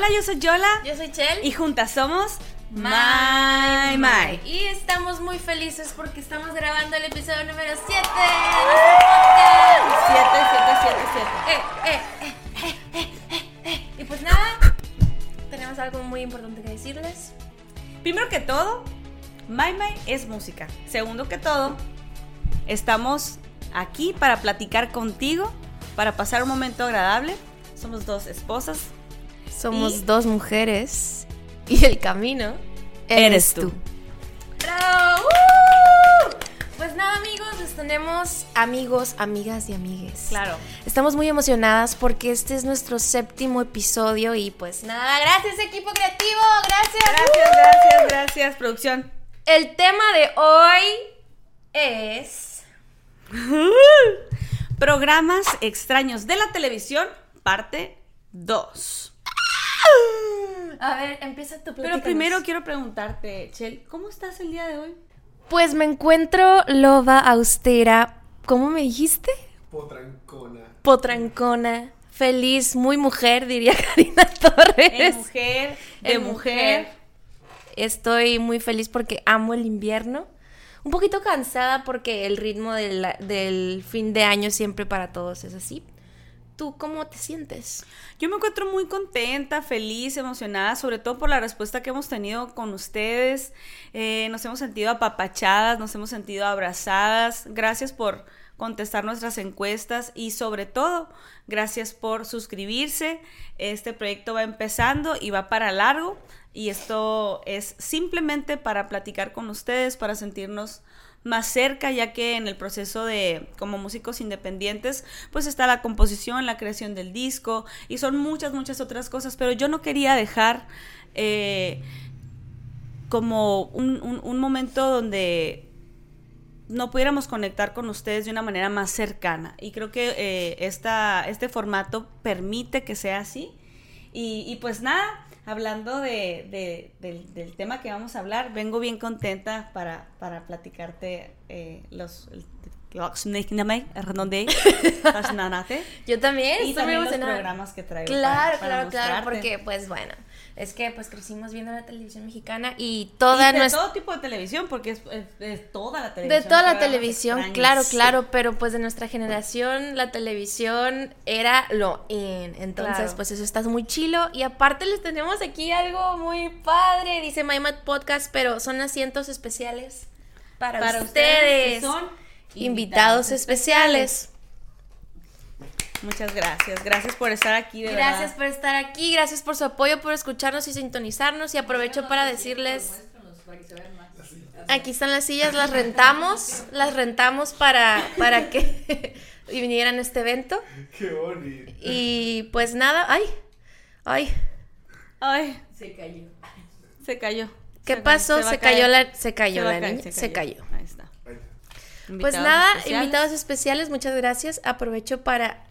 Hola, yo soy Yola. Yo soy Chel. Y juntas somos My My. Y estamos muy felices porque estamos grabando el episodio número 7 de 7, 7, 7, 7. Y pues nada, tenemos algo muy importante que decirles. Primero que todo, My My es música. Segundo que todo, estamos aquí para platicar contigo, para pasar un momento agradable. Somos dos esposas. Somos y dos mujeres y el camino eres, tú. ¡Bravo! ¡Uh! Pues nada amigos, les tenemos amigos, amigas y amigues. Claro. Estamos muy emocionadas porque este es nuestro séptimo episodio y pues nada, gracias equipo creativo, gracias. Gracias, ¡Uh! gracias, gracias, producción. El tema de hoy es... Programas extraños de la televisión, parte 2. A ver, empieza tu Pero primero quiero preguntarte, Chel, ¿cómo estás el día de hoy? Pues me encuentro loba, austera. ¿Cómo me dijiste? Potrancona. Potrancona. Feliz, muy mujer, diría Karina Torres. De mujer, de mujer. Estoy muy feliz porque amo el invierno. Un poquito cansada porque el ritmo del, del fin de año siempre para todos es así. ¿Tú cómo te sientes? Yo me encuentro muy contenta, feliz, emocionada, sobre todo por la respuesta que hemos tenido con ustedes. Eh, nos hemos sentido apapachadas, nos hemos sentido abrazadas. Gracias por contestar nuestras encuestas y sobre todo, gracias por suscribirse. Este proyecto va empezando y va para largo y esto es simplemente para platicar con ustedes, para sentirnos más cerca, ya que en el proceso de como músicos independientes, pues está la composición, la creación del disco y son muchas, muchas otras cosas, pero yo no quería dejar eh, como un, momento donde no pudiéramos conectar con ustedes de una manera más cercana. Y creo que eh, este formato permite que sea así. y pues nada, hablando de, del, tema que vamos a hablar, vengo bien contenta para, para platicarte eh, los... Yo también y también los programas que traigo. Claro, claro, claro, porque pues bueno, es que pues crecimos viendo la televisión mexicana y toda y de todo tipo de televisión, porque es, es, toda la televisión. De toda la televisión, claro, claro, pero pues de nuestra generación la televisión era lo in. Entonces, pues eso está muy chilo. Y aparte les tenemos aquí algo muy padre, dice MyMat Podcast, pero son asientos especiales para, para ustedes. son invitados, especiales. Muchas gracias. Gracias por estar aquí, de Gracias por estar aquí, gracias por su apoyo, por escucharnos y sintonizarnos. Y aprovecho para decirles. Aquí están las sillas, las rentamos, las rentamos para, para que vinieran a este evento. Qué bonito. Y pues nada, ay, ay. Ay. Se cayó. Se cayó. ¿Qué pasó? Se, cayó la, se cayó la niña. Se cayó. Pues nada, invitados especiales, muchas gracias. Aprovecho para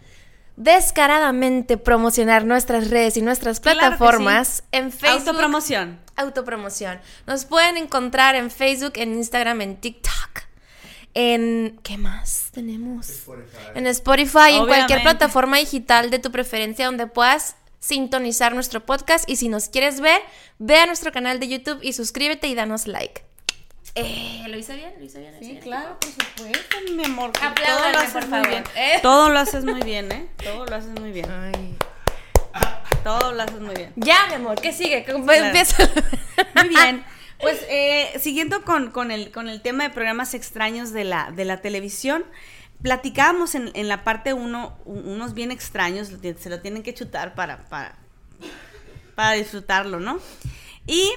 descaradamente promocionar nuestras redes y nuestras plataformas en Facebook. Autopromoción. Autopromoción. Nos pueden encontrar en Facebook, en Instagram, en TikTok. En. ¿Qué más tenemos? Spotify. En Spotify, en cualquier plataforma digital de tu preferencia donde puedas sintonizar nuestro podcast. Y si nos quieres ver, ve a nuestro canal de YouTube y suscríbete y danos like. Eh, ¿Lo hice bien? ¿Lo hice bien? Sí, claro, por supuesto, mi amor. Todo lo haces muy bien. ¿Eh? Todo lo haces muy bien, ¿eh? Todo lo haces muy bien. Ay. Todo lo haces muy bien. Ya, mi amor, ¿qué sigue? Empieza. Muy bien. Pues eh, siguiendo con, con, el, con el tema de programas extraños de la, de la televisión, platicábamos en, en la parte 1 unos bien extraños, se lo tienen que chutar para, para, para disfrutarlo, ¿no? Y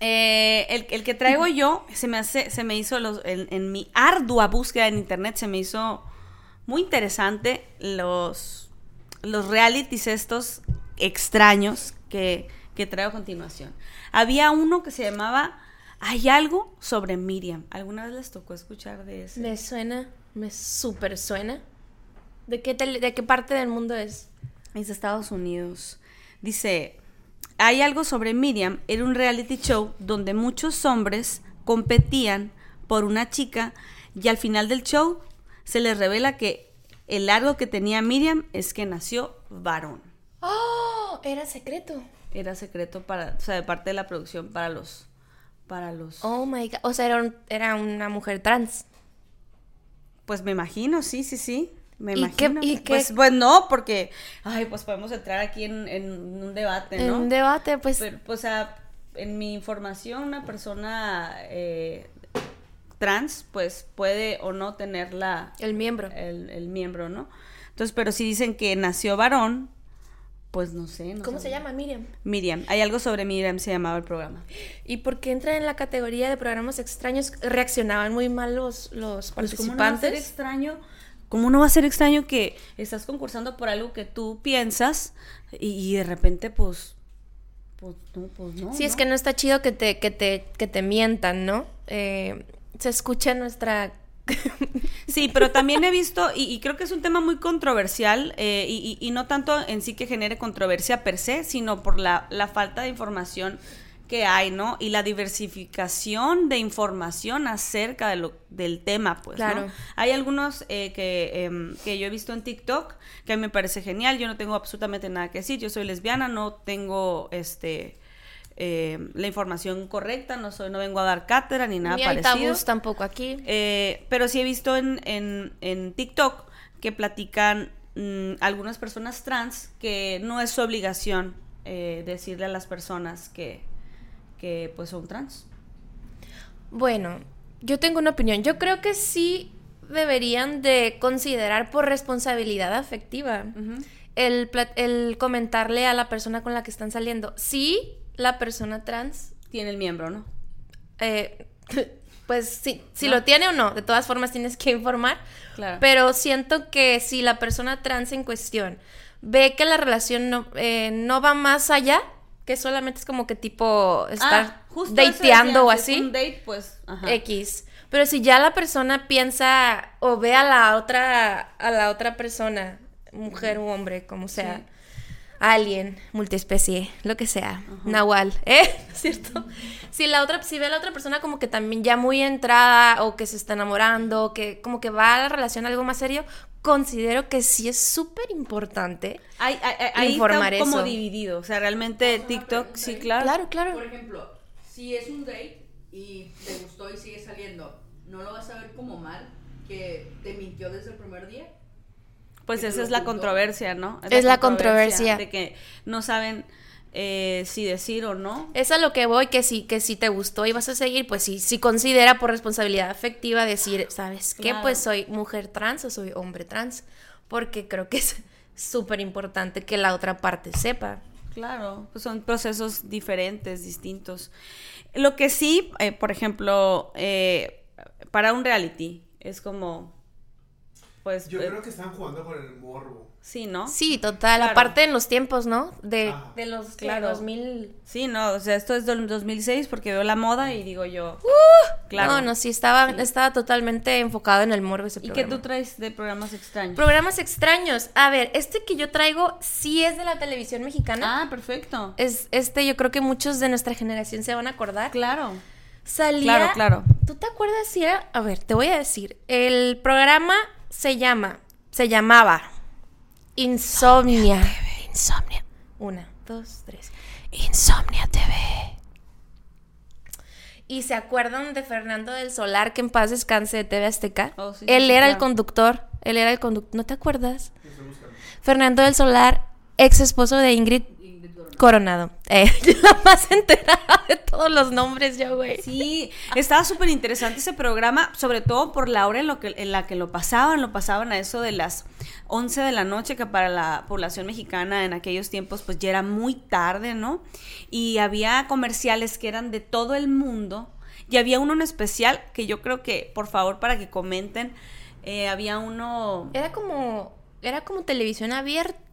eh, el, que traigo yo se me hace, se me hizo en, mi ardua búsqueda en internet se me hizo muy interesante los, los realities estos extraños que, que traigo a continuación. Había uno que se llamaba Hay algo sobre Miriam. ¿Alguna vez les tocó escuchar de eso? Me suena, me súper suena. ¿De qué, ¿De qué parte del mundo es? Es de Estados Unidos. Dice, hay algo sobre Miriam, era un reality show donde muchos hombres competían por una chica y al final del show se les revela que el largo que tenía Miriam es que nació varón. ¡Oh! era secreto. Era secreto para, o sea, de parte de la producción para los, para los. Oh my god, o sea, era, era una mujer trans. Pues me imagino, sí, sí, sí. Me imagino. ¿Y pues, pues, no, porque, ay, pues podemos entrar aquí en, en un debate, ¿no? En un debate, pues. Pero, pues, o sea, en mi información, una persona eh, trans, pues puede o no tener la... El miembro. El, el miembro, ¿no? Entonces, pero si dicen que nació varón, pues no sé. No ¿Cómo se llama? Miriam. Miriam. Hay algo sobre Miriam, se llamaba el programa. ¿Y por qué entra en la categoría de programas extraños? ¿Reaccionaban muy mal los, los participantes? Pues, ¿Cómo no va a ser extraño? ¿Cómo no va a ser extraño que estás concursando por algo que tú piensas y, de repente, pues, pues no, pues no. Sí, es que no está chido que te, que te, que te mientan, ¿no? Eh, se escucha nuestra Sí, pero también he visto, y, creo que es un tema muy controversial, eh, y, no tanto en sí que genere controversia per se, sino por la, falta de información que hay, ¿no? Y la diversificación de información acerca de lo, del tema, pues, claro. Hay algunos eh, que, em, que yo he visto en TikTok que a mí me parece genial, yo no tengo absolutamente nada que decir, yo soy lesbiana, no tengo, este eh, la información correcta, no soy, no vengo a dar cátedra ni nada ni parecido. tabús tampoco aquí. Eh, pero sí he visto en, en, TikTok que platican mm, algunas personas trans que no es su obligación eh, decirle a las personas que, que pues son trans. Bueno, yo tengo una opinión. Yo creo que sí deberían de considerar por responsabilidad afectiva el, el comentarle a la persona con la que están saliendo. Sí, la persona trans tiene el miembro, ¿no? Eh, pues sí, si lo tiene o no, de todas formas tienes que informar. Claro. Pero siento que si la persona trans en cuestión ve que la relación no, eh, no va más allá, que solamente es como que tipo estar ah, dateando o así. Un date, pues. X. Pero si ya la persona piensa o ve a la otra, a la otra persona, mujer u hombre, como sea, alien, multiespecie, lo que sea, nahual, ¿eh? ¿Cierto? Si la otra, si ve a la otra persona como que también ya muy entrada o que se está enamorando, que como que va a la relación algo más serio, considero que sí es súper importante hay, hay, informar está como dividido, o sea, realmente TikTok, sí, claro. Claro, claro. Por ejemplo, si es un date y te gustó y sigue saliendo, ¿no lo vas a ver como mal que te mintió desde el primer día? Pues esa es la controversia, ¿no? Es, la, controversia, De que no saben eh, si decir o no. Es a lo que voy, que si, que si te gustó y vas a seguir, pues sí, si considera por responsabilidad afectiva decir, ¿sabes qué? Pues soy mujer trans o soy hombre trans. Porque creo que es súper importante que la otra parte sepa. Claro, pues son procesos diferentes, distintos. Lo que sí, eh, por ejemplo, eh, para un reality, es como pues... Yo creo que están jugando con el morbo. Sí, ¿no? Sí, total. Aparte en los tiempos, ¿no? De, de los claro. 2000. Sí, no, o sea, esto es del 2006 porque veo la moda y digo yo. Uh, claro. No, no, sí, estaba, estaba totalmente enfocado en el morbo ese programa. ¿Y qué tú traes de programas extraños? Programas extraños. A ver, este que yo traigo sí es de la televisión mexicana. Ah, perfecto. Es este, yo creo que muchos de nuestra generación se van a acordar. Claro. Salía. Claro, claro. ¿Tú te acuerdas si era? A ver, te voy a decir. El programa se llama, se llamaba Insomnia. Insomnia. Una, dos, tres. Insomnia TV. ¿Y se acuerdan de Fernando del Solar, que en paz descanse de TV Azteca? Oh, él era el conductor. Él era el conductor. ¿No te acuerdas? Fernando del Solar, ex esposo de Ingrid Coronado. Eh, la más enterada de todos los nombres yo, güey. Sí, estaba súper interesante ese programa, sobre todo por la hora en, lo que, en la que lo pasaban. Lo pasaban a eso de las 11 de la noche, que para la población mexicana en aquellos tiempos pues ya era muy tarde, ¿no? Y había comerciales que eran de todo el mundo. Y había uno en especial que yo creo que, por favor, para que comenten, eh, había uno... Era como... Era como televisión abierta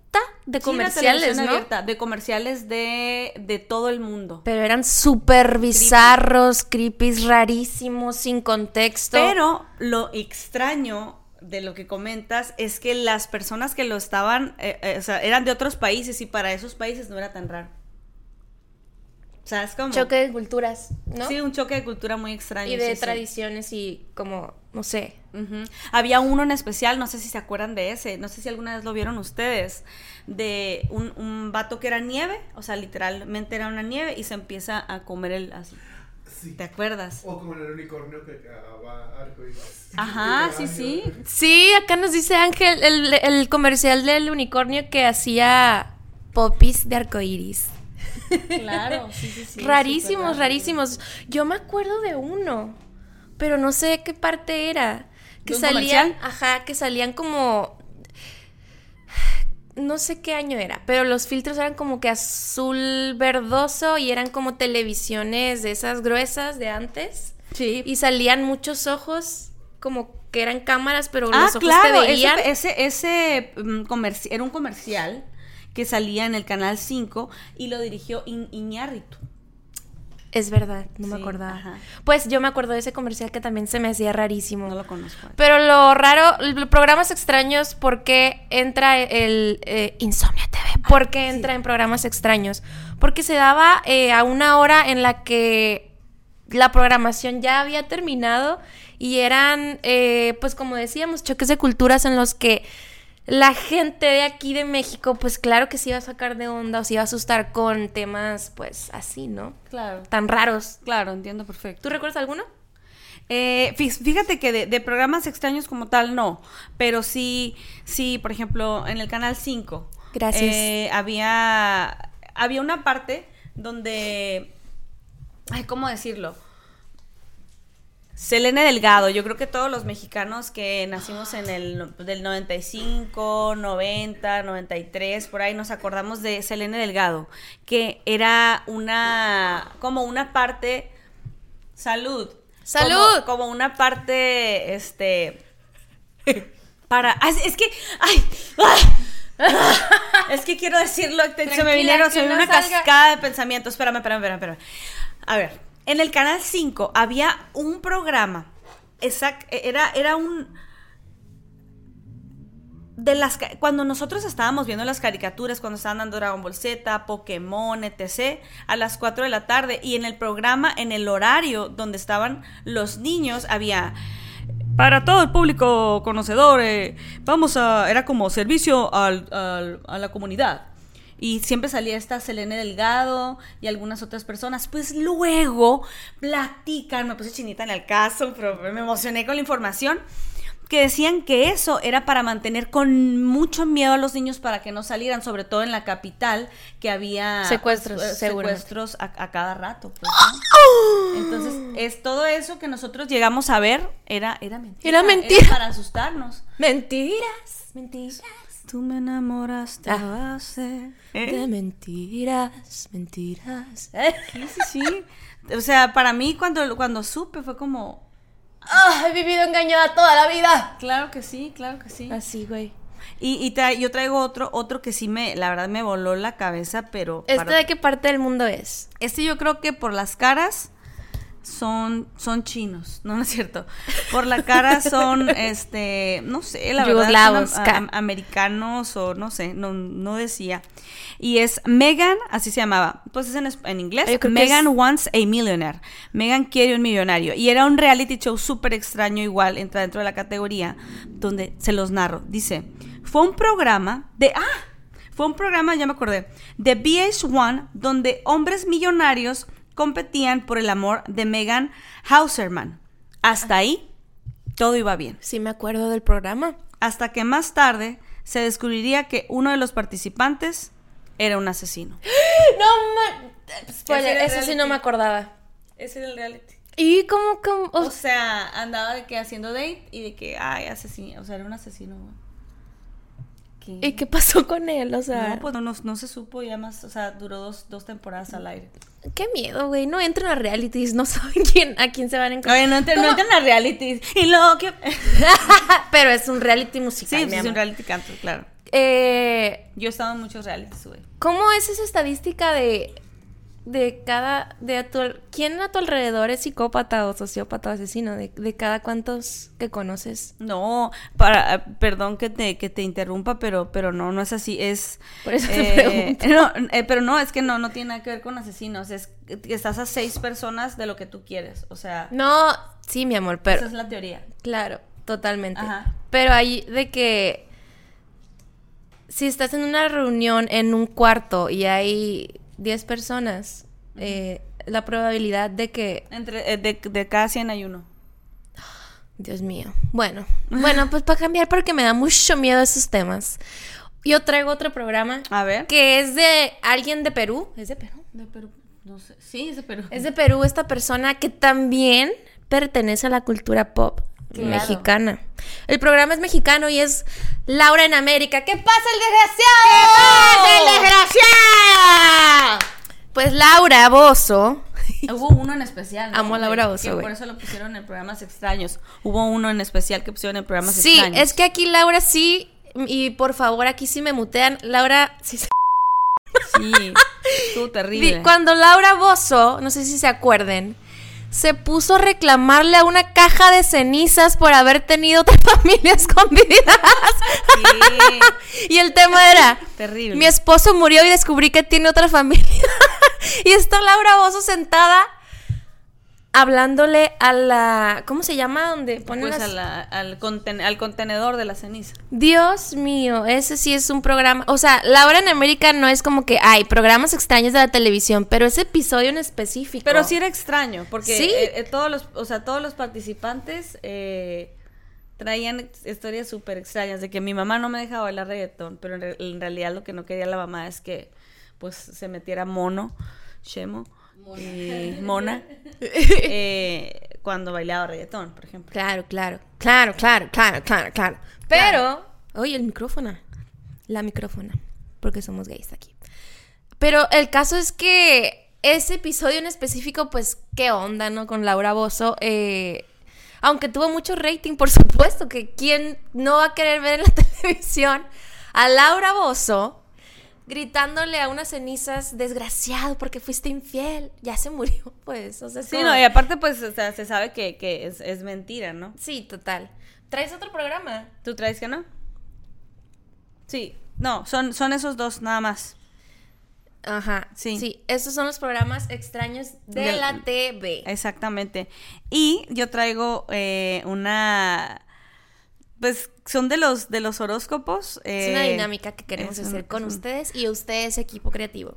de comerciales, ¿no? de comerciales de, de, todo el mundo. Pero eran súper bizarros, creepy. rarísimos, sin contexto. Pero lo extraño de lo que comentas es que las personas que lo estaban, eh, eh, o sea, eran de otros países y para esos países no era tan raro. O sea, es como... Choque de culturas, ¿no? Sí, un choque de cultura muy extraño. Y de tradiciones y como no sé. Había uno en especial, no sé si se acuerdan de ese, no sé si alguna vez lo vieron ustedes, de un, un vato que era nieve, o sea, literalmente era una nieve y se empieza a comer el así. ¿Te acuerdas? O como el unicornio que va arcoíris. Ajá, sí, sí. Sí, acá nos dice Ángel el, el comercial del unicornio que hacía popis de arcoíris. Claro, sí, sí, sí. rarísimos, rarísimos. Yo me acuerdo de uno, pero no sé qué parte era. Que salían, ajá, que salían como no sé qué año era, pero los filtros eran como que azul verdoso y eran como televisiones de esas gruesas de antes. Sí. Y salían muchos ojos como que eran cámaras, pero los ojos te veían. Ese, ese, mm, era un comercial que salía en el canal 5 y lo dirigió Iñárritu. Es verdad, no me acordaba. Pues yo me acuerdo de ese comercial que también se me hacía rarísimo. No lo conozco. Pero lo raro, programas extraños, ¿por qué entra el eh, Insomnia TV? Ah, ¿Por qué entra en programas extraños? Porque se daba eh, a una hora en la que la programación ya había terminado y eran, eh, pues como decíamos, choques de culturas en los que la gente de aquí de México, pues claro que se iba a sacar de onda o se iba a asustar con temas, pues así, ¿no? Claro. Tan raros. Claro, entiendo perfecto. ¿Tú recuerdas alguno? Eh, fíjate que de, programas extraños como tal, no. Pero sí, sí, por ejemplo, en el canal 5. Gracias. Eh, había, había una parte donde. Ay, ¿cómo decirlo? Selene Delgado, yo creo que todos los mexicanos que nacimos en el del 95, 90, 93, por ahí nos acordamos de Selene Delgado, que era una como una parte salud. Salud. Como, una parte este para ah, es, que ay, ah, es que quiero decirlo, se me vinieron, se me una cascada de pensamientos. Espérame, espérame, espérame, espérame. A ver, en el canal 5 había un programa, era, era un... De las, cuando nosotros estábamos viendo las caricaturas, cuando estaban dando Dragon Ball Z, Pokémon, etc., a las 4 de la tarde, y en el programa, en el horario donde estaban los niños, había para todo el público conocedor, eh, vamos a, era como servicio a la comunidad y siempre salía esta Selene Delgado y algunas otras personas. Pues luego platican, me puse chinita en el caso, pero me emocioné con la información que decían que eso era para mantener con mucho miedo a los niños para que no salieran, sobre todo en la capital, que había secuestros, pues, secuestros a, cada rato. Pues, Entonces, es todo eso que nosotros llegamos a ver era, era mentira. Era mentira. para asustarnos. Mentiras, mentiras. Tú me enamoraste ah. de ¿Eh? mentiras, mentiras. Sí, sí, sí. O sea, para mí cuando, cuando supe fue como... ¡Ah! he vivido engañada toda la vida! Claro que sí, claro que sí. Así, güey. Y, y yo traigo otro, otro que sí me, la verdad me voló la cabeza, pero... ¿Este de qué parte del mundo es? Este yo creo que por las caras son, son chinos, no, no es cierto. Por la cara son, este, no sé, la verdad, son americanos o no sé, no, no decía. Y es Megan, así se llamaba, pues es en, inglés, Megan wants a millionaire. Megan quiere un millonario. Y era un reality show súper extraño igual, entra dentro de la categoría, donde se los narro. Dice, fue un programa de, ah, fue un programa, ya me acordé, de VH1, donde hombres millonarios competían por el amor de Megan Hauserman. Hasta ahí, todo iba bien. Sí, me acuerdo del programa. Hasta que más tarde se descubriría que uno de los participantes era un asesino. No, eso sí no me acordaba. Ese era el reality. ¿Y cómo, cómo? O sea, andaba de que haciendo date y de que, ay, asesino. O sea, era un asesino, ¿Y qué pasó con él? O sea. No, pues no, se supo ya más. O sea, duró dos, dos temporadas al aire. Qué miedo, güey. No entren a realities, no saben quién, a quién se van a encontrar. Oye, no entren, no entren a realities. Y luego que. Pero es un reality musical. Sí, es un reality canto, claro. Eh, Yo he estado en muchos realities, güey. ¿Cómo es esa estadística de de cada, de a tu, ¿quién a tu alrededor es psicópata o sociópata o asesino? De, de cada cuántos que conoces. No, para, perdón que te, que te interrumpa, pero, pero no, no es así, es... Por eso te eh, No, eh, pero no, es que no, no tiene nada que ver con asesinos, es que estás a seis personas de lo que tú quieres, o sea... No, Sí, mi amor, pero... Esa es la teoría. Claro, totalmente. Ajá. Pero hay de que si estás en una reunión en un cuarto y hay 10 personas, eh, la probabilidad de que... Entre, eh, de, de cada 100 hay uno. Dios mío. Bueno, bueno, pues para cambiar porque me da mucho miedo esos temas. Yo traigo otro programa A ver. que es de alguien de Perú. ¿Es de Perú? De Perú. No sé. Sí, es de Perú. Es de Perú esta persona que también pertenece a la cultura pop Claro. mexicana. El programa es mexicano y es Laura en América. ¿Qué pasa, el desgraciado? desgraciado! Pues Laura Bozo. Hubo uno en especial. ¿no? Amo a Laura que güey. Por eso lo pusieron en programas extraños. Hubo uno en especial que pusieron en programas Sí, extraños. es que aquí Laura sí. Y por favor, aquí sí me mutean. Laura, sí se- Sí. Estuvo terrible. Cuando Laura Bozo, no sé si se acuerden, se puso a reclamarle a una caja de cenizas por haber tenido otra familia escondida. Sí. Y el tema era, Terrible. mi esposo murió y descubrí que tiene otra familia. y está Laura Bozo sentada hablándole a la, ¿cómo se llama? Donde ponen Pues las- a la- al, conten- al contenedor de la ceniza. Dios mío, ese sí es un programa. O sea, Laura en América no es como que hay programas extraños de la televisión, pero ese episodio en específico. Pero sí era extraño, porque Sí. eh, eh, todos los, o sea, todos los participantes eh, traían historias súper extrañas de que mi mamá no me dejaba bailar reggaetón, pero en, re- en realidad lo que no quería la mamá es que pues se metiera mono, shemo, y mona, eh, cuando bailaba reggaetón, por ejemplo. Claro, claro. Claro, claro, claro, claro, claro. Pero. Oye, el micrófono. La micrófona. Porque somos gays aquí. Pero el caso es que ese episodio en específico, pues, qué onda, ¿no? Con Laura Bozo. eh, aunque tuvo mucho rating, por supuesto, que quién no va a querer ver en la televisión a Laura Bozo gritándole a unas cenizas, desgraciado, porque fuiste infiel. Ya se murió, pues. O sea, es Sí, como- no, y aparte pues o sea, se sabe que, que es, es mentira, ¿no? Sí, total. ¿Traes otro programa? ¿Tú traes que no? Sí, no, son, son esos dos nada más. Ajá, Sí. sí. esos son los programas extraños de la TV. Exactamente. Y yo traigo eh, una. Pues son de los de los horóscopos. es una eh, dinámica que queremos hacer con ustedes y ustedes, equipo creativo.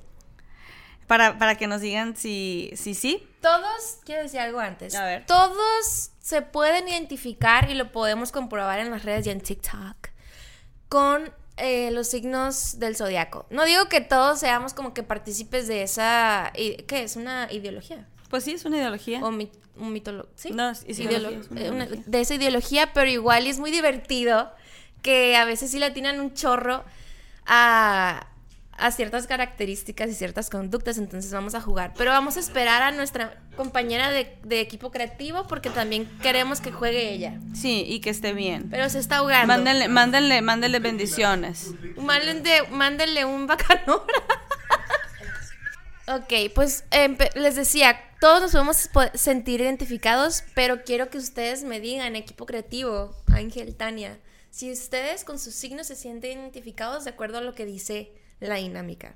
Para, para que nos digan si si sí. Todos, quiero decir algo antes. A ver. Todos se pueden identificar y lo podemos comprobar en las redes y en TikTok con eh, los signos del zodiaco. No digo que todos seamos como que partícipes de esa. ¿Qué es? ¿Una ideología? Pues sí, es una ideología. O mi- un mitolo- ¿sí? No, es- Ideolo- ideología, es una eh, una- ideología. de esa ideología, pero igual y es muy divertido que a veces sí le atinan un chorro a, a ciertas características y ciertas conductas, entonces vamos a jugar. Pero vamos a esperar a nuestra compañera de, de equipo creativo porque también queremos que juegue ella. Sí, y que esté bien. Pero se está ahogando. Mándenle, mándenle, mándenle bendiciones. Mándenle, mándenle un bacanora. ok, pues empe- les decía, todos nos podemos po- sentir identificados, pero quiero que ustedes me digan, equipo creativo, Ángel, Tania, si ustedes con sus signos se sienten identificados de acuerdo a lo que dice la dinámica.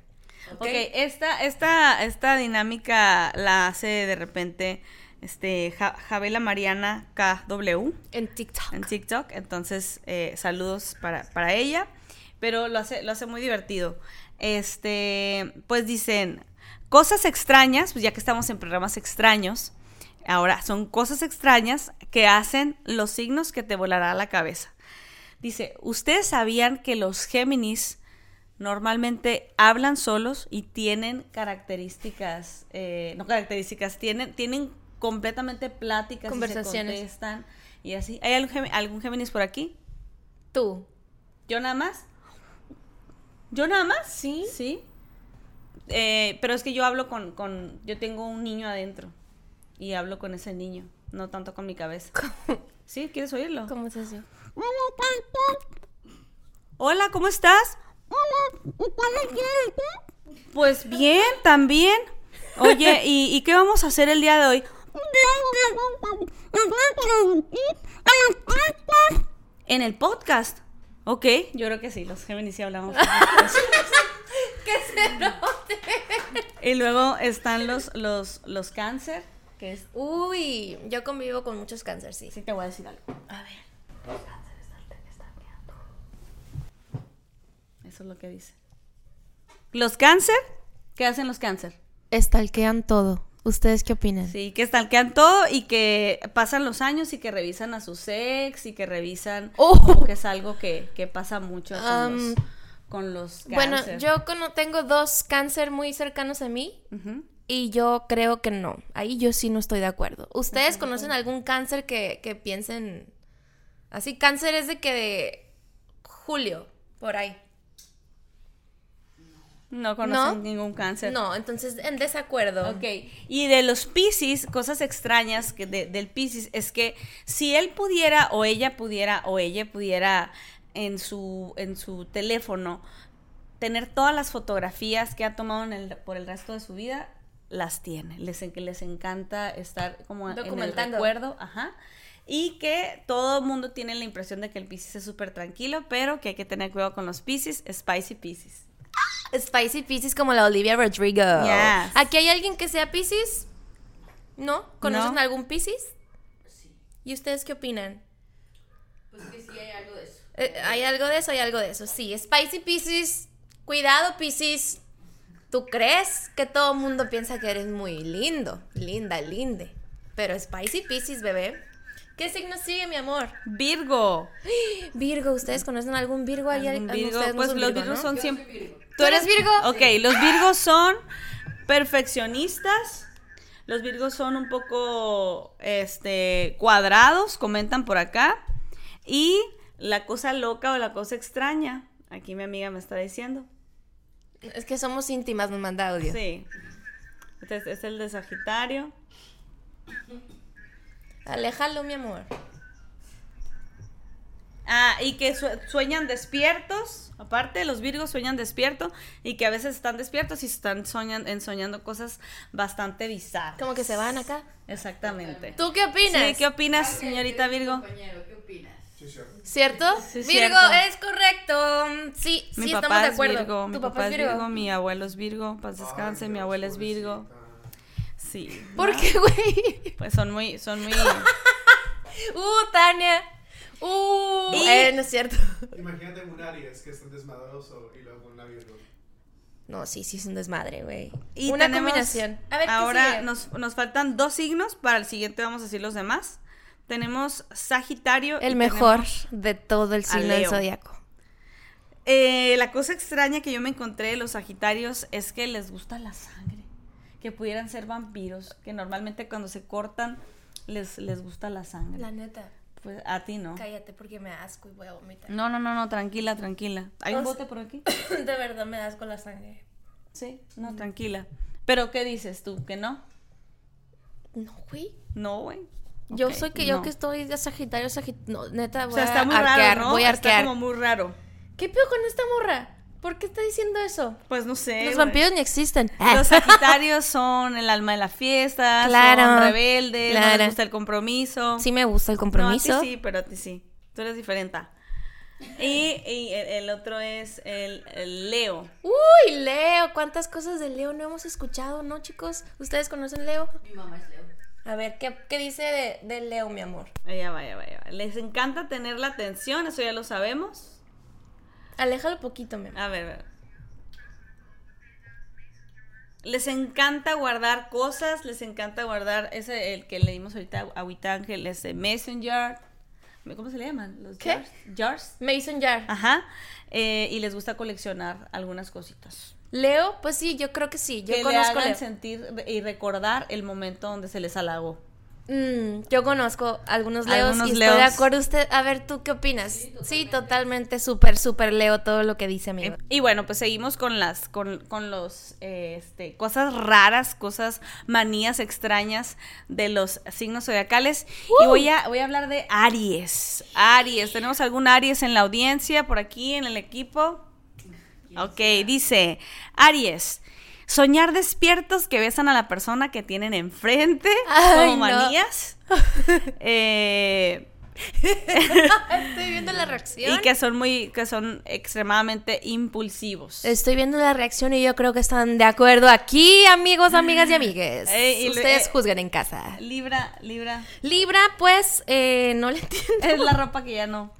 Ok, esta, esta, esta dinámica la hace de repente este Ja- Javela Mariana KW. En TikTok. en TikTok. Entonces, eh, saludos para, para ella. Pero lo hace, lo hace muy divertido. Este, pues dicen, cosas extrañas, pues ya que estamos en programas extraños, ahora son cosas extrañas que hacen los signos que te volará la cabeza. Dice, ¿ustedes sabían que los Géminis normalmente hablan solos y tienen características, eh, no características, tienen, tienen completamente pláticas, y se Conversaciones. contestan y así. ¿Hay algún, algún Géminis por aquí? Tú. ¿Yo nada más? ¿Yo nada más? Sí. Sí. Eh, pero es que yo hablo con, con, yo tengo un niño adentro y hablo con ese niño, no tanto con mi cabeza. ¿Sí? ¿Quieres oírlo? ¿Cómo es eso? Hola, ¿cómo estás? Pues bien, también. Oye, ¿y, y qué vamos a hacer el día de hoy? En el podcast. Ok, yo creo que sí, los Géminis sí hablamos. Que se note. y luego están los, los, los cáncer, que es... Uy, yo convivo con muchos cánceres, sí. Sí, te voy a decir algo. A ver. Eso es lo que dice. ¿Los cáncer? ¿Qué hacen los cáncer? Estalquean todo. ¿Ustedes qué opinan? Sí, que stalkean todo y que pasan los años y que revisan a sus ex y que revisan Oh. como que es algo que, que pasa mucho con, Am, los, con los Bueno, cáncer. yo cono- tengo dos cáncer muy cercanos a mí y yo creo que no. Ahí yo sí no estoy de acuerdo. ¿Ustedes conocen algún cáncer que, que piensen así? Cáncer es de que de julio, por ahí. No conocen ¿No? ningún cáncer. No, entonces en desacuerdo. Ok, y de los Pisces, cosas extrañas que de- del Pisces es que si él pudiera o ella pudiera o ella pudiera en su, en su teléfono tener todas las fotografías que ha tomado en el- por el resto de su vida, las tiene. Les, en- que les encanta estar como en el Documentando. recuerdo, ajá. Y que todo el mundo tiene la impresión de que el Pisces es súper tranquilo, pero que hay que tener cuidado con los Pisces, Spicy Pisces. Spicy Pisces como la Olivia Rodrigo. Yes. ¿Aquí hay alguien que sea Pisces? ¿No? ¿Conocen No. algún Pisces? Sí. ¿Y ustedes qué opinan? Pues que sí hay algo de eso. Eh, ¿Hay algo de eso? Hay algo de eso. Sí, Spicy Pisces. Cuidado, Pisces. ¿Tú crees que todo el mundo piensa que eres muy lindo? Linda, linde. Pero Spicy Pisces, bebé. ¿Qué signo sigue, mi amor? Virgo. Virgo, ¿ustedes conocen algún Virgo? ¿Hay ¿Algún al- Virgo? no Pues son los Virgo, Virgos ¿no? son siempre... Virgo. ¿Tú eres Virgo? Ok, los Virgos son perfeccionistas. Los Virgos son un poco este, cuadrados, comentan por acá. Y la cosa loca o la cosa extraña, aquí mi amiga me está diciendo. Es que somos íntimas, me manda audio. Sí. Este es, es el de Sagitario. Aléjalo, mi amor. Ah, y que sue- sueñan despiertos. Aparte, los Virgos sueñan despiertos y que a veces están despiertos y están soñan, ensoñando cosas bastante bizarras. Como que se van acá. Exactamente. ¿Tú qué opinas? Sí, ¿qué opinas, señorita ¿qué- Virgo? Compañero, ¿qué opinas? Sí, cierto. ¿Cierto? Sí, Virgo, cierto. es correcto. Sí, Mi sí, papá estamos de es acuerdo. Virgo, ¿Tu mi papá, papá es Virgo? mi abuelo es Virgo, paz descanse, Ay, mi abuela es Virgo. Sí. ¿Por qué, güey? Pues son muy, son muy. Uh, Tania. Uh, Y- eh, no es cierto. Imagínate un Aries que es tan desmadroso y luego un Virgo. No, sí, sí es un desmadre, güey. Y Una combinación. A ver, ¿qué ahora sigue? nos, nos faltan dos signos, para el siguiente vamos a decir los demás. Tenemos Sagitario. y El mejor de todo el signo del zodiaco. eh, la cosa extraña que yo me encontré de los Sagitarios es que les gusta la sangre. Que pudieran ser vampiros, que normalmente cuando se cortan les, les gusta la sangre. La neta. Pues a ti no. Cállate porque me asco y voy a vomitar. No, no, no, no, tranquila, tranquila. ¿Hay un O bote por aquí? De verdad me asco la sangre. Sí, no, tranquila. Pero ¿qué dices tú? ¿Que no? No, güey. No, güey. Yo soy que yo no. que estoy de Sagitario, Sagitario. No, neta, voy O sea, está a muy arquear, raro, ¿no? voy a Está arquear. como muy raro. ¿Qué pedo con esta morra? ¿Por qué está diciendo eso? Pues no sé. Los güey. vampiros ni existen. Los Sagitarios son el alma de la fiesta, Claro, son rebeldes, no claro. les gusta el compromiso. Sí me gusta el compromiso. No, a ti sí, pero a ti sí. Tú eres diferente. Y, y el, el otro es el, el Leo. Uy, Leo, cuántas cosas de Leo no hemos escuchado, ¿no, chicos? ¿Ustedes conocen Leo? Mi mamá es Leo. A ver, ¿qué, qué dice de, de Leo, mi amor? Vaya, vaya, vaya. Les encanta tener la atención, eso ya lo sabemos. Aléjalo poquito, mi amor. A ver, a ver. Les encanta guardar cosas, les encanta guardar ese, el que leímos ahorita, Agüita Ángel, ese Messenger. ¿Cómo se le llaman? Los ¿Qué? jars. Jars. Mason Jar. Ajá. Eh, y les gusta coleccionar algunas cositas. Leo, pues sí, yo creo que sí. Yo que le conozco a hagan Leo. sentir y recordar el momento donde se les halagó. Mm, yo conozco algunos Leos Algunos y Leos. estoy de acuerdo. Usted, a ver, ¿tú qué opinas? Sí, totalmente, súper, súper Leo todo lo que dice, amigo. Y bueno, pues seguimos con las, con, con los, eh, este, cosas raras, cosas, manías extrañas de los signos zodiacales. Y voy a, voy a hablar de Aries. Aries, ¿tenemos algún Aries en la audiencia, por aquí, en el equipo? Ok, dice, Aries, soñar despiertos que besan a la persona que tienen enfrente, Ay, como no. manías. Eh, Estoy viendo la reacción. Y que son muy, que son extremadamente impulsivos. Estoy viendo la reacción y yo creo que están de acuerdo aquí, amigos, amigas y amigues. Eh, y Ustedes eh, juzguen en casa. Libra, Libra. Libra, pues, eh, no le entiendo. Es la ropa que ya no.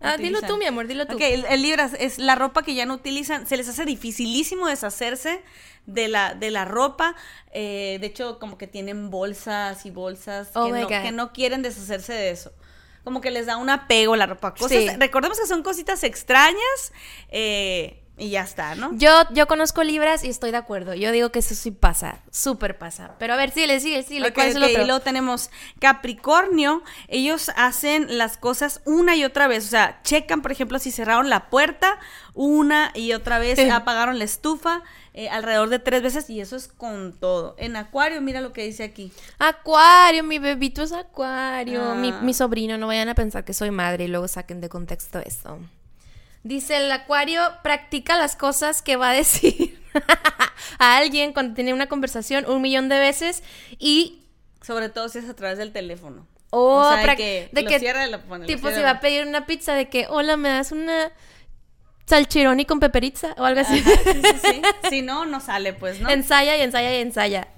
Ah, dilo tú, mi amor, dilo tú. Ok, el, el Libra es la ropa que ya no utilizan. Se les hace dificilísimo deshacerse de la, de la ropa. eh, de hecho, como que tienen bolsas y bolsas Oh no, que no quieren deshacerse de eso. Como que les da un apego la ropa. Cosas, Sí. Recordemos que son cositas extrañas eh, y ya está, ¿no? Yo, yo conozco libras y estoy de acuerdo. Yo digo que eso sí pasa, súper pasa. Pero a ver, sigue, sigue, sigue. Ok, ¿Cuál es el otro? Y luego tenemos Capricornio. Ellos hacen las cosas una y otra vez. O sea, checan, por ejemplo, si cerraron la puerta una y otra vez, apagaron la estufa eh, alrededor de tres veces y eso es con todo. En Acuario, mira lo que dice aquí. Acuario, mi bebito es acuario. Ah. Mi, mi sobrino, no vayan a pensar que soy madre y luego saquen de contexto eso. Dice el acuario, practica las cosas que va a decir a alguien cuando tiene una conversación un millón de veces y Sobre todo si es a través del teléfono. o O sea, de que de lo que cierra y lo pone, lo tipo si va a pedir una pizza de que hola me das una salchironi con peperizza o algo así. Ajá, sí, sí, sí. Si no, no sale, pues, ¿no? ensaya y ensaya y ensaya.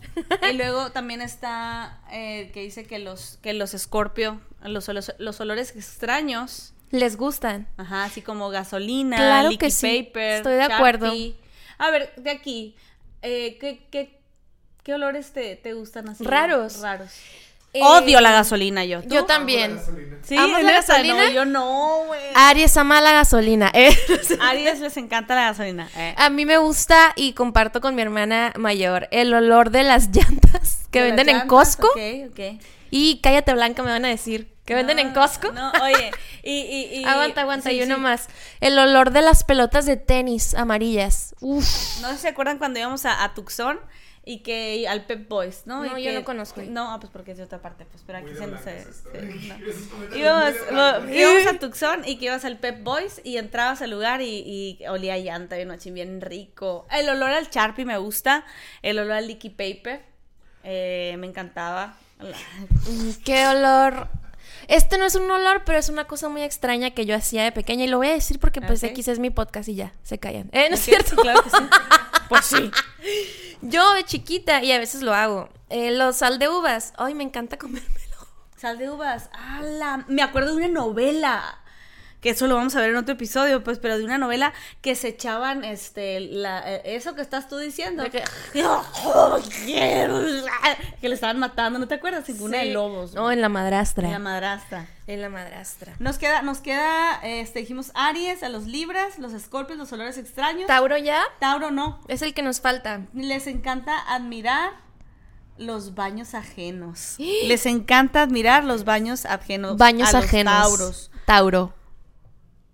Y luego también está eh, que dice que los que los Scorpio, los, los, los olores extraños, Les gustan. ajá, así como gasolina, Claro liquid que sí, paper, estoy de acuerdo. A ver, de aquí, eh, ¿qué, qué, qué olores te, te gustan así? Raros. Raros. Eh, Odio la gasolina yo. ¿tú? Yo también. Sí, ¿Amas la gasolina? No, yo no, güey. Aries ama la gasolina. eh. Aries les encanta la gasolina. eh. A mí me gusta y comparto con mi hermana mayor el olor de las llantas que ¿De venden en? Costco. Ok, ok. Y cállate blanca me van a decir. ¿Que venden en Costco? No, oye, y... y, y- aguanta, aguanta, sí, y uno sí. más. El olor de las pelotas de tenis amarillas. Uf. No sé si se acuerdan cuando íbamos a, a Tucson y que al Pep Boys, ¿no? No, Y yo que- no conozco. No, ah, pues porque es de otra parte, pues pero aquí Muy se no sé. Íbamos, a Tucson y que ibas al Pep Boys y entrabas al lugar y, y olía llanta bien bien rico. El olor al Sharpie me gusta, el olor al Licky Paper eh, me encantaba. Qué olor. Este no es un olor, pero es una cosa muy extraña que yo hacía de pequeña y lo voy a decir porque pues. X es mi podcast y ya, se callan. Eh, no es cierto. sí, claro que sí. Pues sí. Yo de chiquita, y a veces lo hago, eh, los sal de uvas, ay, me encanta comérmelo. Sal de uvas. ¡Hala! Me acuerdo de una novela. Que eso lo vamos a ver en otro episodio, pues, pero de una novela que se echaban, este, la, eh, eso que estás tú diciendo. Que- que le estaban matando, ¿no te acuerdas? En una de lobos. No, en la madrastra. En la madrastra. En la madrastra. Nos queda, nos queda, este, dijimos Aries, a los Libras, los Escorpios, los olores extraños. Tauro ya Tauro no. es el que nos falta. Les encanta admirar los baños ajenos. Les encanta admirar los baños ajenos. Baños a los ajenos. Tauros. Tauro.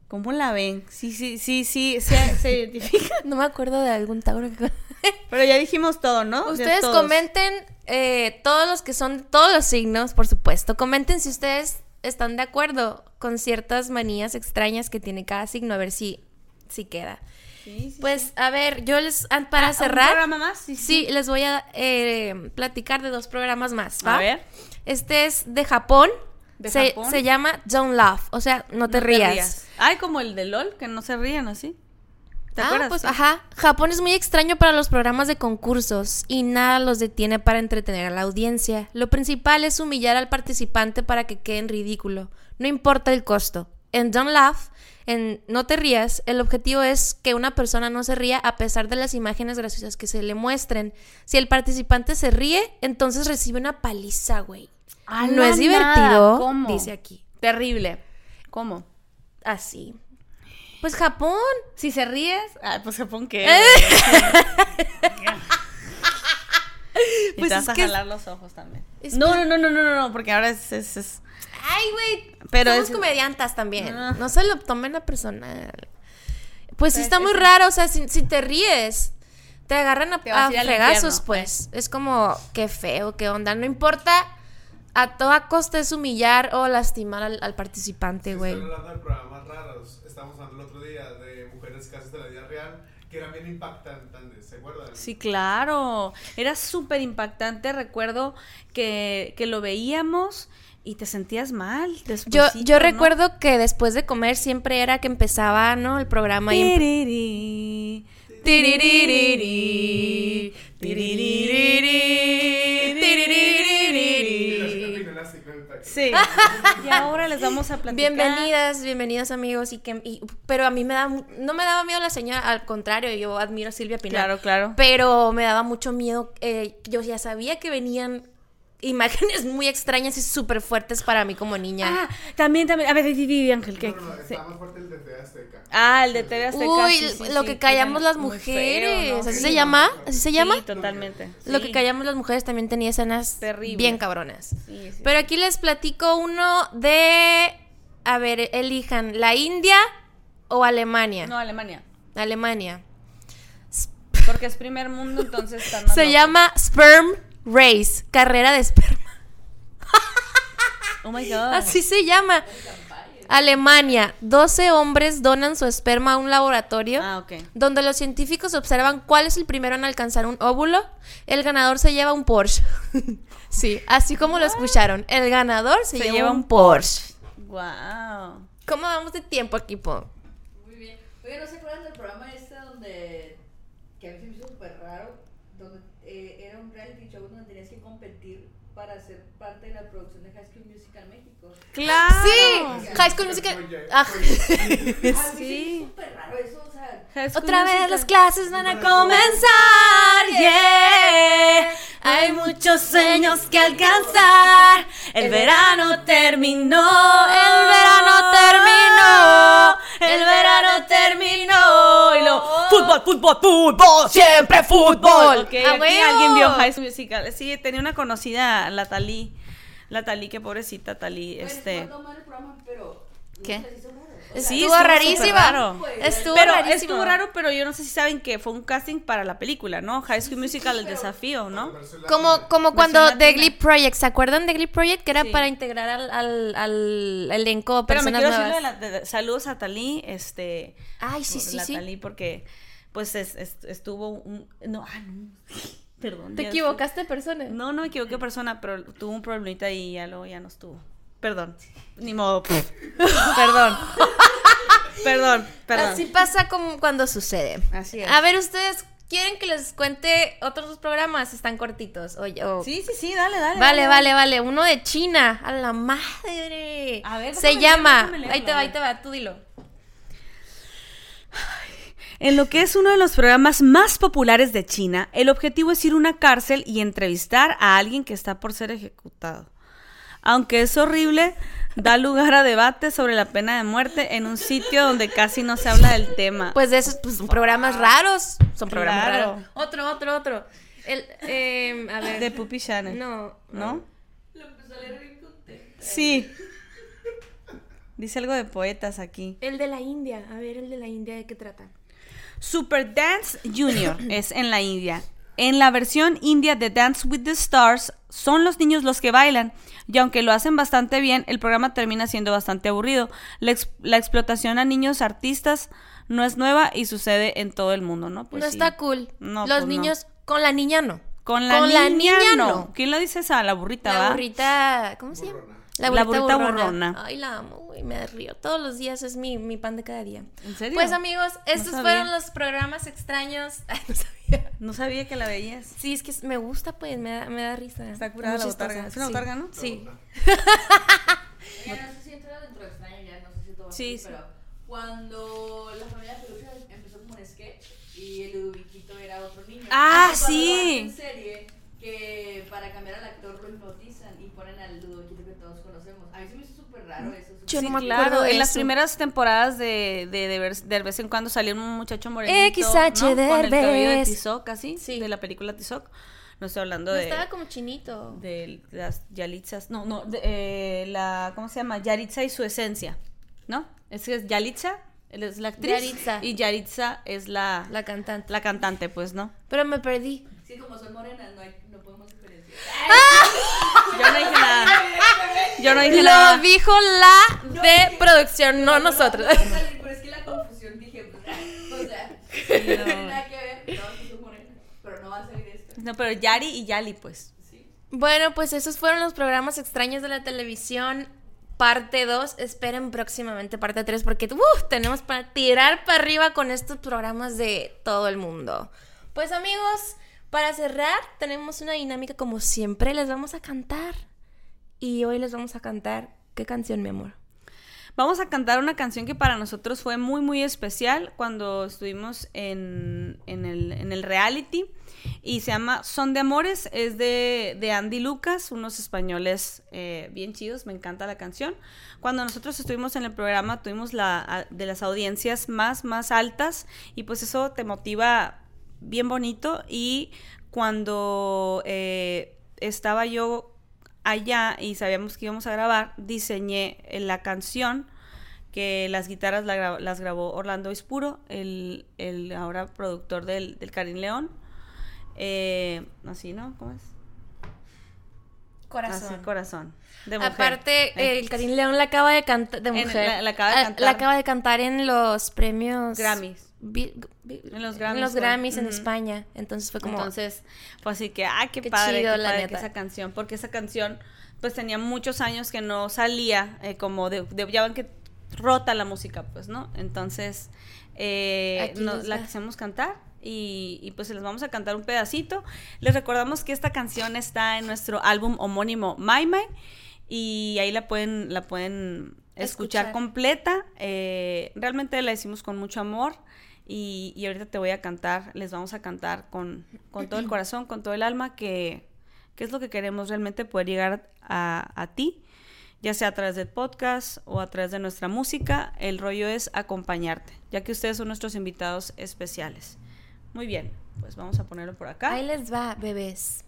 ¿Cómo la ven? Sí, sí, sí, sí, se, se identifica. No me acuerdo de algún Tauro que... Pero ya dijimos todo, ¿no? De Ustedes comenten eh, todos los que son todos los signos, por supuesto. Comenten si ustedes están de acuerdo con ciertas manías extrañas que tiene cada signo, a ver si, si queda. Sí, sí. Pues a ver, yo les para Ah, ¿un cerrar. programa más? Sí, Sí, les voy a eh, platicar de dos programas más. ¿va? A ver. Este es de Japón. ¿De se, Japón? se llama Don't Laugh, o sea, no te No rías. Ay, como el de LOL, que no se ríen así. ¿Te ah, acuerdas? pues ajá. Japón es muy extraño para los programas de concursos y nada los detiene para entretener a la audiencia. Lo principal es humillar al participante para que quede en ridículo. No importa el costo. En Don't Laugh, en No te rías, el objetivo es que una persona no se ría a pesar de las imágenes graciosas que se le muestren. Si el participante se ríe, entonces recibe una paliza, güey. A no la es divertido, nada, ¿cómo? dice aquí. Terrible. ¿Cómo? Así. Pues Japón. Si se ríes, ah, pues Japón qué. Eh. y Pues te vas es a es- jalar los ojos también. Es No, no, no, no, no, no, no, porque ahora es, es, es- Ay, güey. Pero Somos es- comediantas también. Ah. No se lo tomen a personal. Pues sí Pues, está muy es- raro. O sea, si, si te ríes, te agarran a, Te a fregazos, infierno, pues. Es como, qué feo, qué onda. No importa. A toda costa es humillar o lastimar al, al participante, güey. Están hablando de programas raros. Estamos hablando el otro día de mujeres casos de la vida real que eran bien impactantes, ¿se acuerdan? Sí, claro. Era súper impactante. Recuerdo que, que lo veíamos y te sentías mal. Yo, yo recuerdo que después de comer siempre era que empezaba, ¿no? El programa y... Sí. y ahora les vamos a platicar. Bienvenidas, bienvenidos amigos. Y que, pero a mí me da, no me daba miedo la señora, al contrario, yo admiro a Silvia Pinal. Claro, claro. Pero me daba mucho miedo. Eh, yo ya sabía que venían imágenes muy extrañas y súper fuertes para mí como niña. Ah, también, también. A ver, Vivi Ángel, ¿qué? No, no, está más fuerte el de Azteca. Ah, el de TV Azteca. Uy, lo que callamos las mujeres. ¿Así se llama? ¿Así se llama? Sí, totalmente. Lo que callamos las mujeres también tenía escenas bien cabronas. Pero aquí les platico uno de. A ver, elijan, ¿la India o Alemania? No, Alemania. Alemania. Porque es primer mundo, entonces Se llama Sperm Race, carrera de esperma. Oh my God. Así se llama. Alemania, 12 hombres donan su esperma a un laboratorio ah, okay. donde los científicos observan cuál es el primero en alcanzar un óvulo. El ganador se lleva un Porsche. sí, así como lo escucharon. El ganador se, lleva, un Porsche. Wow. ¿Cómo vamos de tiempo, equipo? Muy bien. Oye, ¿no se acuerdan del programa este donde que a mí se me hizo súper raro? Donde eh, era un reality show donde tenías que competir para ser parte de la producción de High School Musical México. ¡Claro! Sí, High School Musical. Ah. sí. súper raro eso. Otra vez las clases van a comenzar, yeah. Hay muchos sueños que alcanzar. El verano terminó, el verano terminó, el verano terminó. Y lo fútbol, fútbol, fútbol, siempre fútbol. Okay, aquí alguien vio High School Musical. Sí, tenía una conocida, la Talí. La Talí, qué pobrecita Talí. Este. No mal el programa, pero. ¿Qué? No sé si se muere. O sea, Sí, estuvo rarísima. raro. Estuvo pero rarísimo. estuvo raro, pero yo no sé si saben que fue un casting para la película, ¿no? High School Musical, el desafío, ¿no? Como, como cuando The. Glee Project, ¿se acuerdan de Glee Project? Que era Sí. para integrar al, al, al elenco Pero me personas quiero nuevas. de la- de- saludos a Talí, este. Ay, sí, sí, la sí. Talí, porque pues es- es- estuvo un. No, ah, no. Perdón. Te equivocaste persona. No, no me equivoqué persona, pero tuvo un problemita y ya luego ya no estuvo. Perdón. Ni modo. perdón. Perdón, perdón. Así pasa como cuando sucede. Así es. A ver, ustedes quieren que les cuente otros dos programas, están cortitos. Oye, o- Sí, sí, sí, dale, dale. Vale, dale. vale, vale. Uno de China. A la madre. A ver, Se llama. leerlo, ahí te va, ahí te va. Tú dilo. En lo que es uno de los programas más populares de China, el objetivo es ir a una cárcel y entrevistar a alguien que está por ser ejecutado. Aunque es horrible, da lugar a debates sobre la pena de muerte en un sitio donde casi no se habla del tema. Pues de esos pues, son programas raros. Son programas Claro. raros. Otro, otro, otro. El, eh, a ver. de Puppy Channel. No. ¿No? Lo empezó a leer bien contento. Sí. Dice algo de poetas aquí. El de la India. A ver, el de la India, ¿de qué trata? Super Dance Junior es en la India. En la versión india de Dance with the Stars, son los niños los que bailan. Y aunque lo hacen bastante bien, el programa termina siendo bastante aburrido. La, ex- la explotación a niños artistas no es nueva y sucede en todo el mundo, ¿no? Pues no sí. está cool. No, Los pues no. niños, con la niña no. Con la, Con niña, la niña no. no. ¿Quién lo dice esa? La burrita, La ¿va? burrita, ¿cómo se llama? La burrita, burrita burrona. burrona. Ay, la amo, güey, me río. Todos los días es mi, mi pan de cada día. ¿En serio? Pues amigos, estos sabía. fueron los programas extraños. Ay, no sabía. No sabía que la veías. Sí, es que me gusta, pues, me da, me da risa. Está curada Muy la chistosa, botarga. ¿Es una sí. botarga, no? Sí. Ya no sé si entra dentro de extraño, ya no sé si todo Sí, sí. pero cuando la familia Peluche empezó como un sketch y el Ludoviquito era otro niño. Ah, sí. hacen serie que para cambiar al actor lo hipnotizan y ponen al Ludoviquito. A mí se me hizo súper raro eso. Yo no Sí, me claro. acuerdo de En las eso. primeras temporadas de, de, de, ver- de vez en cuando salía un muchacho morenito, XH ¿no? Con el cabello de. Tizoc, así, Sí. de la película Tizoc. No estoy hablando No de, estaba como chinito. de las Yalitzas, no, no, de, eh, la, ¿cómo se llama? Yaritza y su esencia, ¿no? Es que es Yalitza, él es la actriz, Yaritza. y Yaritza es la, la, La cantante. cantante, pues, ¿no? Pero me perdí. Sí, como son morenas, no, hay, no podemos diferenciar. Yo no dije nada, yo no dije Lo nada. dijo la de producción, no nosotros. No, Pero es que la confusión dije, o sea, No, No, pero Yari y Yali, pues. Bueno, pues esos fueron los programas extraños de la televisión. Parte 2, esperen próximamente parte 3 porque tenemos para tirar para arriba con estos programas de todo el mundo. Pues amigos, para cerrar tenemos una dinámica como siempre, les vamos a cantar. Y hoy les vamos a cantar, ¿qué canción, mi amor? Vamos a cantar una canción que para nosotros fue muy, muy especial cuando estuvimos en, el, reality y se llama Son de Amores, es de, Andy Lucas, unos españoles eh, bien chidos, me encanta la canción. Cuando nosotros estuvimos en el programa tuvimos la de las audiencias más, más altas y pues eso te motiva bien bonito y cuando eh, estaba yo allá y sabíamos que íbamos a grabar, diseñé la canción que las guitarras las grabó Orlando Ispuro, el, el ahora productor del, del Karim León. Eh, así, ¿no? ¿Cómo es? Corazón. corazón. Aparte, el Karim León la acaba de cantar. De mujer. La, acaba de ah, cantar. La acaba de cantar en los premios. Grammys. En los Grammys. En los Grammys en España. Entonces fue como. Entonces, fue así que, ah, qué, padre, qué padre esa canción. Porque esa canción, pues tenía muchos años que no salía, eh, como de, de, ya ven que rota la música, pues, ¿no? Entonces, eh, la quisimos cantar y, y, pues les vamos a cantar un pedacito. Les recordamos que esta canción está en nuestro álbum homónimo My My y ahí la pueden, la pueden escuchar, completa. Eh, realmente la hicimos con mucho amor. Y, y, ahorita te voy a cantar, les vamos a cantar con, con todo el corazón, con todo el alma, que, que, es lo que queremos realmente poder llegar a, a ti ya sea a través del podcast o a través de nuestra música. El rollo es acompañarte, ya que ustedes son nuestros invitados especiales. Muy bien, pues vamos a ponerlo por acá. Ahí les va, bebés.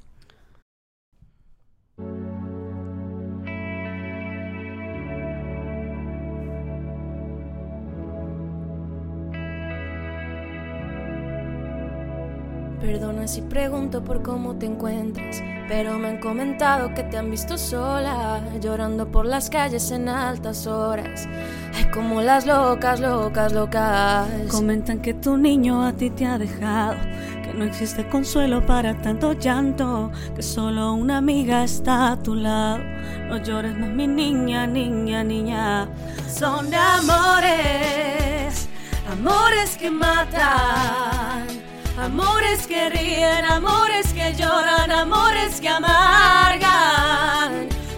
Perdona si pregunto por cómo te encuentras, pero me han comentado que te han visto sola, llorando por las calles en altas horas. Ay, como las locas, locas, locas. Comentan que tu niño a ti te ha dejado, que no existe consuelo para tanto llanto, que solo una amiga está a tu lado. No llores más, mi niña, niña, niña. Son amores, amores que matan Amores que ríen, amores que lloran, amores que amargan.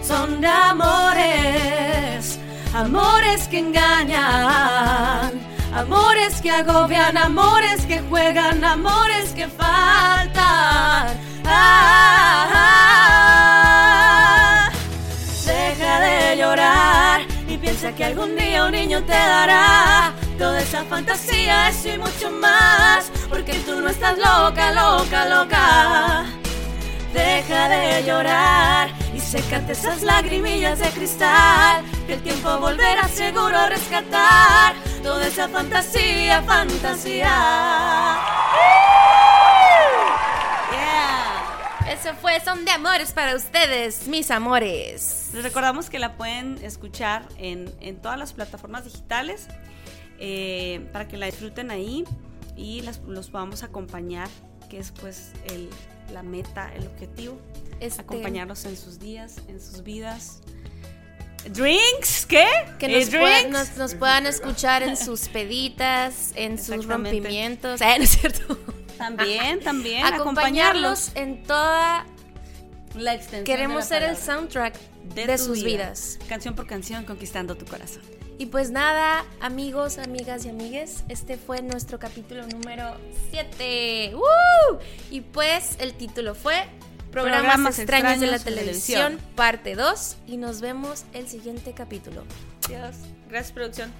Son de amores, amores que engañan. Amores que agobian, amores que juegan, amores que faltan. Ah, deja de llorar y piensa que algún día un niño te dará toda esa fantasía, eso y mucho más. Porque tú no estás loca, loca, loca. Deja de llorar y sécate esas lagrimillas de cristal. Que el tiempo volverá seguro a rescatar toda esa fantasía, fantasía. Eso fue Son de Amores para ustedes, mis amores. Les recordamos que la pueden escuchar en, en todas las plataformas digitales eh, para que la disfruten ahí y los podamos acompañar, que es pues el, la meta, el objetivo. Este... Acompañarlos en sus días, en sus vidas. ¿Drinks? ¿Qué? Que nos, nos, puedan escuchar en sus peditas, en sus rompimientos. ¿no es cierto? También, también. Acompañarlos, en toda la extensión. Queremos ser el soundtrack de, sus vidas. Canción por canción, conquistando tu corazón. Y pues nada, amigos, amigas y amigues, este fue nuestro capítulo número 7. Y pues el título fue Programas, extraños, de la televisión, parte 2. Y nos vemos el siguiente capítulo. Adiós. Gracias, producción.